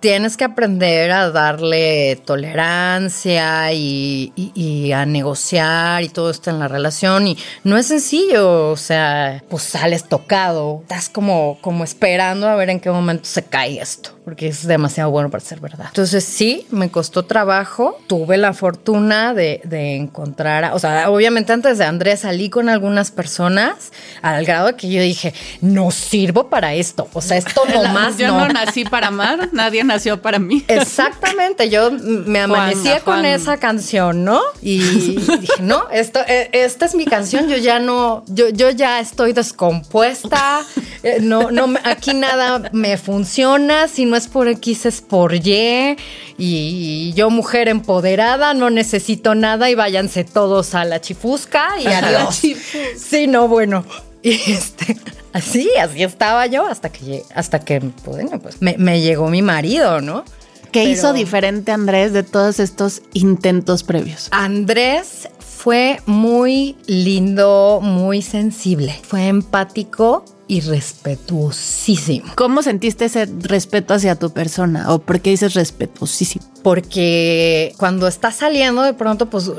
tienes que aprender a darle tolerancia y, y- a negociar y todo esto en la relación y no es sencillo, o sea, pues sales tocado, estás como, como esperando a ver en qué momento se cae esto, porque es demasiado bueno para ser verdad. Entonces sí, me costó trabajo, tuve la fortuna de, de encontrar, a- o sea, obviamente antes de Andrés salí con algunas personas al grado que yo dije, no sirvo para esto, o sea, esto nomás Yo no. no nací para amar, nadie nació para mí. Exactamente, yo me amanecía Juana, con Juan. esa canción, ¿no? Y dije, no, esto, eh, esta es mi canción, yo ya no, yo, yo ya estoy descompuesta, eh, no, no, aquí nada me funciona, si no es por X es por Y, y yo mujer empoderada, no necesito nada y váyanse todos a la chifusca y adiós. Sí, no, bueno. Y este, así, así estaba yo hasta que, hasta que, pues, bueno, pues me, me llegó mi marido, ¿no? ¿Qué Pero- hizo diferente Andrés de todos estos intentos previos? Andrés fue muy lindo, muy sensible. Fue empático y respetuosísimo. ¿Cómo sentiste ese respeto hacia tu persona? ¿O por qué dices respetuosísimo? Porque cuando estás saliendo de pronto, pues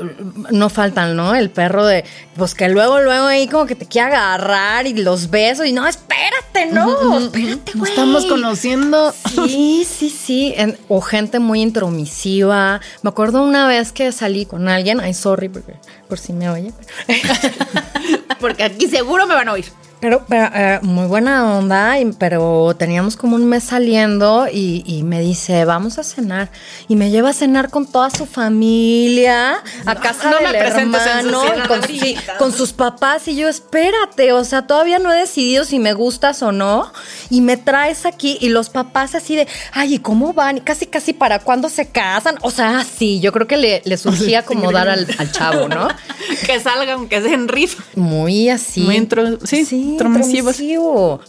no faltan, ¿no? El perro de, pues que luego, luego ahí como que te quiere agarrar y los besos y no, espérate, no, espérate, güey. estamos conociendo. Sí, sí, sí. En- o gente muy intromisiva. Me acuerdo una vez que salí con alguien, ay, sorry, porque, por si me oye. Porque aquí seguro me van a oír. Pero, pero, eh, muy buena onda, y- pero teníamos como un mes saliendo y, y me dice, vamos a cenar. Y me lleva a cenar con toda su familia, a casa no del hermano, con, sí, sus papás. Y yo, espérate, o sea, todavía no he decidido si me gustas o no. Y me traes aquí y los papás así de, ay, ¿y cómo van? Y casi, casi, ¿para cuándo se casan? O sea, sí, yo creo que le, le surgía acomodar al, al chavo, ¿no? que salga aunque sea en rifa. Muy así. Muy intro- sí,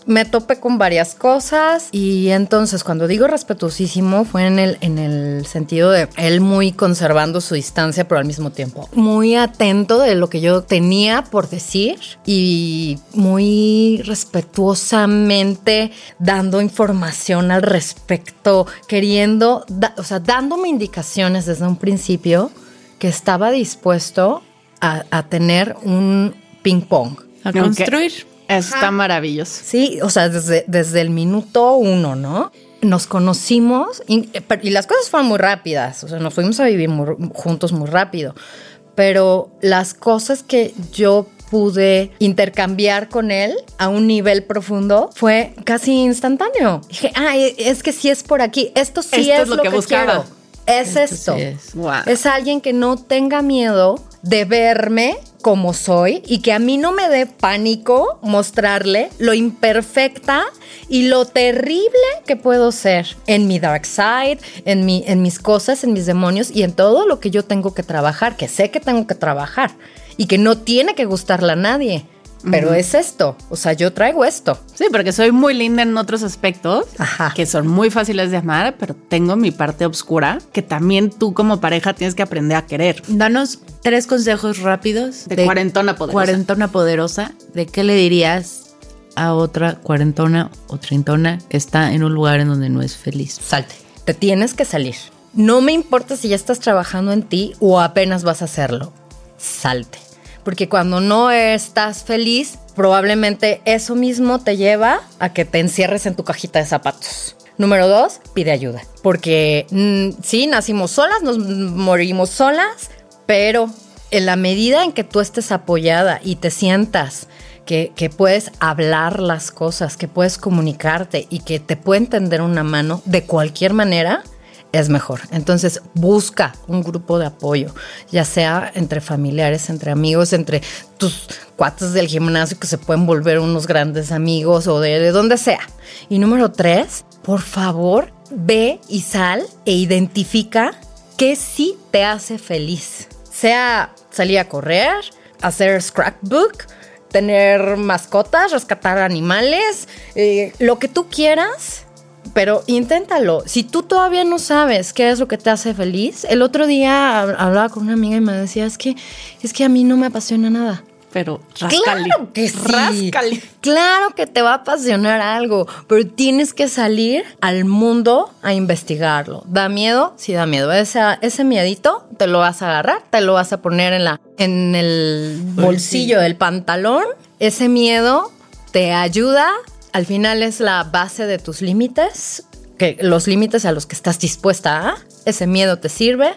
Me topé con varias cosas y entonces cuando digo respetuosísimo fue en el, en el sentido de él muy conservando su distancia, pero al mismo tiempo muy atento de lo que yo tenía por decir y muy respetuosamente dando información al respecto, queriendo, da- o sea, dándome indicaciones desde un principio que estaba dispuesto a, a tener un ping pong. A construir. Está maravilloso. Sí, o sea, desde, desde el minuto uno, ¿no? Nos conocimos y, y las cosas fueron muy rápidas, o sea, nos fuimos a vivir muy- juntos muy rápido, pero las cosas que yo pude intercambiar con él a un nivel profundo fue casi instantáneo. Dije, ah, es que sí es por aquí, esto sí Esto es, lo que, buscaba. quiero. Es Esto esto. sí es. Wow. Es alguien que no tenga miedo de verme como soy y que a mí no me dé pánico mostrarle lo imperfecta y lo terrible que puedo ser en mi dark side, en, mi, en mis cosas, en mis demonios y en todo lo que yo tengo que trabajar, que sé que tengo que trabajar y que no tiene que gustarle a nadie. Pero es esto, o sea, yo traigo esto. Sí, porque soy muy linda en otros aspectos Ajá. que son muy fáciles de amar, pero tengo mi parte oscura que también tú como pareja tienes que aprender a querer. Danos tres consejos rápidos De cuarentona poderosa. Cuarentona poderosa. ¿De qué le dirías a otra cuarentona o treintona que está en un lugar en donde no es feliz? Salte. Te tienes que salir. No me importa si ya estás trabajando en ti o apenas vas a hacerlo. Salte. Porque cuando no estás feliz, probablemente eso mismo te lleva a que te encierres en tu cajita de zapatos. Número dos, pide ayuda. Porque mm, sí, nacimos solas, nos morimos solas, pero en la medida en que tú estés apoyada y te sientas que, que puedes hablar las cosas, que puedes comunicarte y que te puede entender una mano de cualquier manera, es mejor. Entonces busca un grupo de apoyo, ya sea entre familiares, entre amigos, entre tus cuates del gimnasio que se pueden volver unos grandes amigos o de, de donde sea. Y número tres, por favor, ve y sal e identifica qué sí te hace feliz. Sea salir a correr, hacer scrapbook, tener mascotas, rescatar animales, eh, lo que tú quieras, pero inténtalo. Si tú todavía no sabes qué es lo que te hace feliz, el otro día hab- hablaba con una amiga y me decía, es que, es que a mí no me apasiona nada. Pero rascale. Claro que sí. Rascale. Claro que te va a apasionar algo, pero tienes que salir al mundo a investigarlo. ¿Da miedo? Sí, da miedo. Ese, ese miedito te lo vas a agarrar, te lo vas a poner en, la, en el bolsillo del pantalón. Ese miedo te ayuda. Al final es la base de tus límites, que los límites a los que estás dispuesta a. Ese miedo te sirve,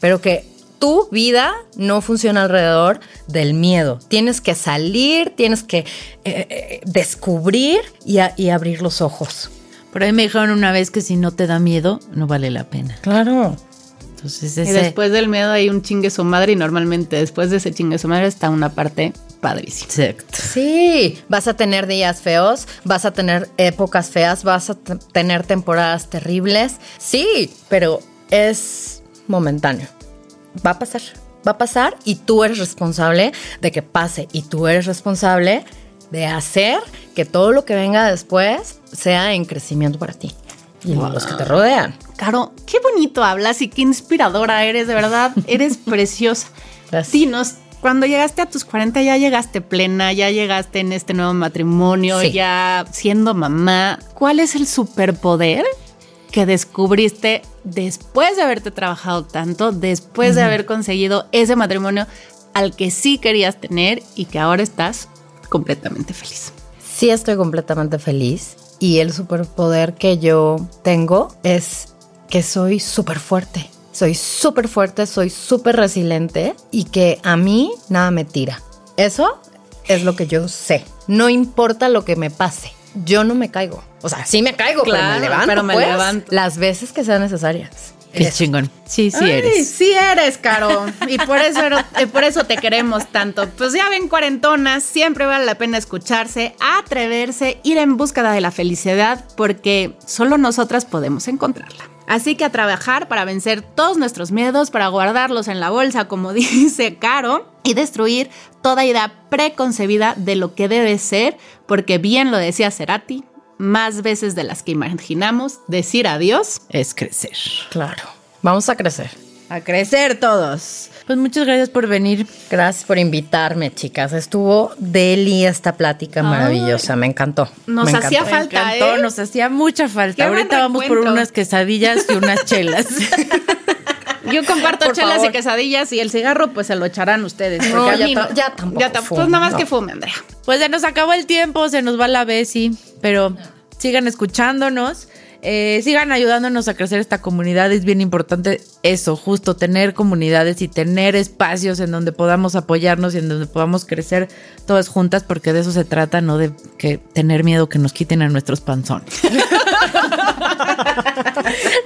pero que tu vida no funciona alrededor del miedo. Tienes que salir, tienes que eh, eh, descubrir y, a- y abrir los ojos. Por ahí me dijeron una vez que si no te da miedo, no vale la pena. Claro. Entonces, Y después del miedo hay un chingue su madre y normalmente después de ese chingue su madre está una parte padrísima. Exacto. Sí, vas a tener días feos, vas a tener épocas feas, vas a tener temporadas terribles. Sí, pero es momentáneo. Va a pasar, va a pasar y tú eres responsable de que pase y tú eres responsable de hacer que todo lo que venga después sea en crecimiento para ti y los que te rodean. Caro, qué bonito hablas y qué inspiradora eres, de verdad, eres preciosa. Gracias. Dinos, cuando llegaste a tus 40 ya llegaste plena, ya llegaste en este nuevo matrimonio, Sí. ya siendo mamá, ¿cuál es el superpoder que descubriste después de haberte trabajado tanto, después de haber conseguido ese matrimonio al que sí querías tener y que ahora estás completamente feliz? Sí estoy completamente feliz y el superpoder que yo tengo es que soy súper fuerte. Soy súper fuerte, soy súper resiliente y que a mí nada me tira. Eso es lo que yo sé. no importa lo que me pase, yo no me caigo. O sea, sí me caigo, pero Claro, me levanto. pero me pues, levanto. Las veces que sean necesarias. Qué chingón. Sí, sí Ay, eres. Sí eres, Caro. Y por eso, por eso te queremos tanto. Pues ya ven, cuarentonas, siempre vale la pena escucharse, atreverse, ir en búsqueda de la felicidad, porque solo nosotras podemos encontrarla. Así que a trabajar para vencer todos nuestros miedos, para guardarlos en la bolsa, como dice Caro, y destruir toda idea preconcebida de lo que debe ser, porque bien lo decía Cerati, más veces de las que imaginamos, decir adiós Es crecer. Claro. Vamos a crecer. A crecer todos. Pues muchas gracias por venir. Gracias por invitarme, chicas. Estuvo deli esta plática maravillosa. Me encantó. Nos Me hacía encantó. falta. Me encantó, ¿eh? nos hacía mucha falta. Qué Ahorita vamos por unas quesadillas y unas chelas. Yo comparto Por chelas favor. y quesadillas y el cigarro pues se lo echarán ustedes. No, ya ya tampoco Ya Pues nada más no. que fume, Andrea. Pues se nos acabó el tiempo, se nos va la Bessie, pero sigan escuchándonos. Eh, sigan ayudándonos a crecer esta comunidad. Es bien importante eso, justo tener comunidades y tener espacios en donde podamos apoyarnos y en donde podamos crecer todas juntas, porque de eso se trata, no de que tener miedo que nos quiten a nuestros panzones.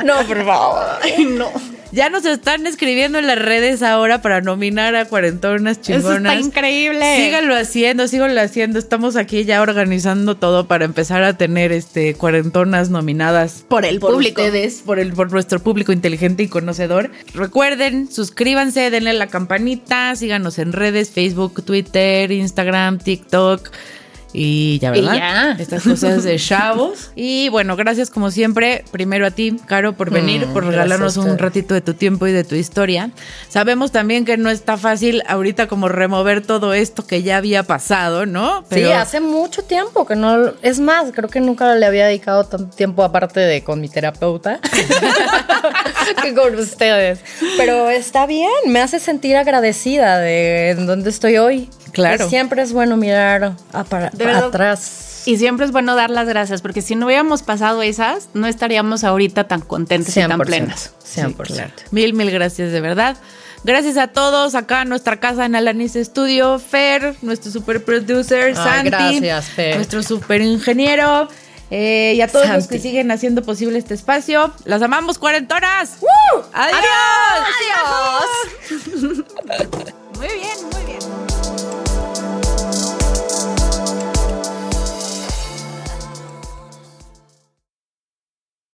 No, por favor. Ay, no. Ya nos están escribiendo en las redes ahora para nominar a cuarentonas Eso chingonas. está increíble. Síganlo haciendo, síganlo haciendo. Estamos aquí ya organizando todo para empezar a tener este cuarentonas nominadas Por el público. ustedes, por el por nuestro público inteligente y conocedor. Recuerden, suscríbanse, denle a la campanita, síganos en redes, Facebook, Twitter, Instagram, TikTok. Y ya, Y ¿verdad? ya. Estas cosas de chavos. Y bueno, gracias como siempre, primero a ti, Caro, por venir, Mm, por regalarnos un ratito de tu tiempo y de tu historia. Sabemos también que no está fácil ahorita como remover todo esto que ya había pasado, ¿no? Sí, hace mucho tiempo que no. Es más, creo que nunca le había dedicado tanto tiempo aparte de con mi terapeuta que con ustedes. Pero está bien, me hace sentir agradecida de en dónde estoy hoy. Claro. Que siempre es bueno mirar a para- De verdad. atrás. Y siempre es bueno dar las gracias, porque si no hubiéramos pasado esas, no estaríamos ahorita tan contentos y tan plenas. 100%. Mil, mil gracias, de verdad. Gracias a todos acá en nuestra casa en Alanis Studio, Fer, nuestro super producer, Ay, Santi, gracias, Fer. nuestro super ingeniero, eh, y a todos los que siguen haciendo posible este espacio. Las amamos, cuarentonas. ¡Adiós! Muy bien, muy bien.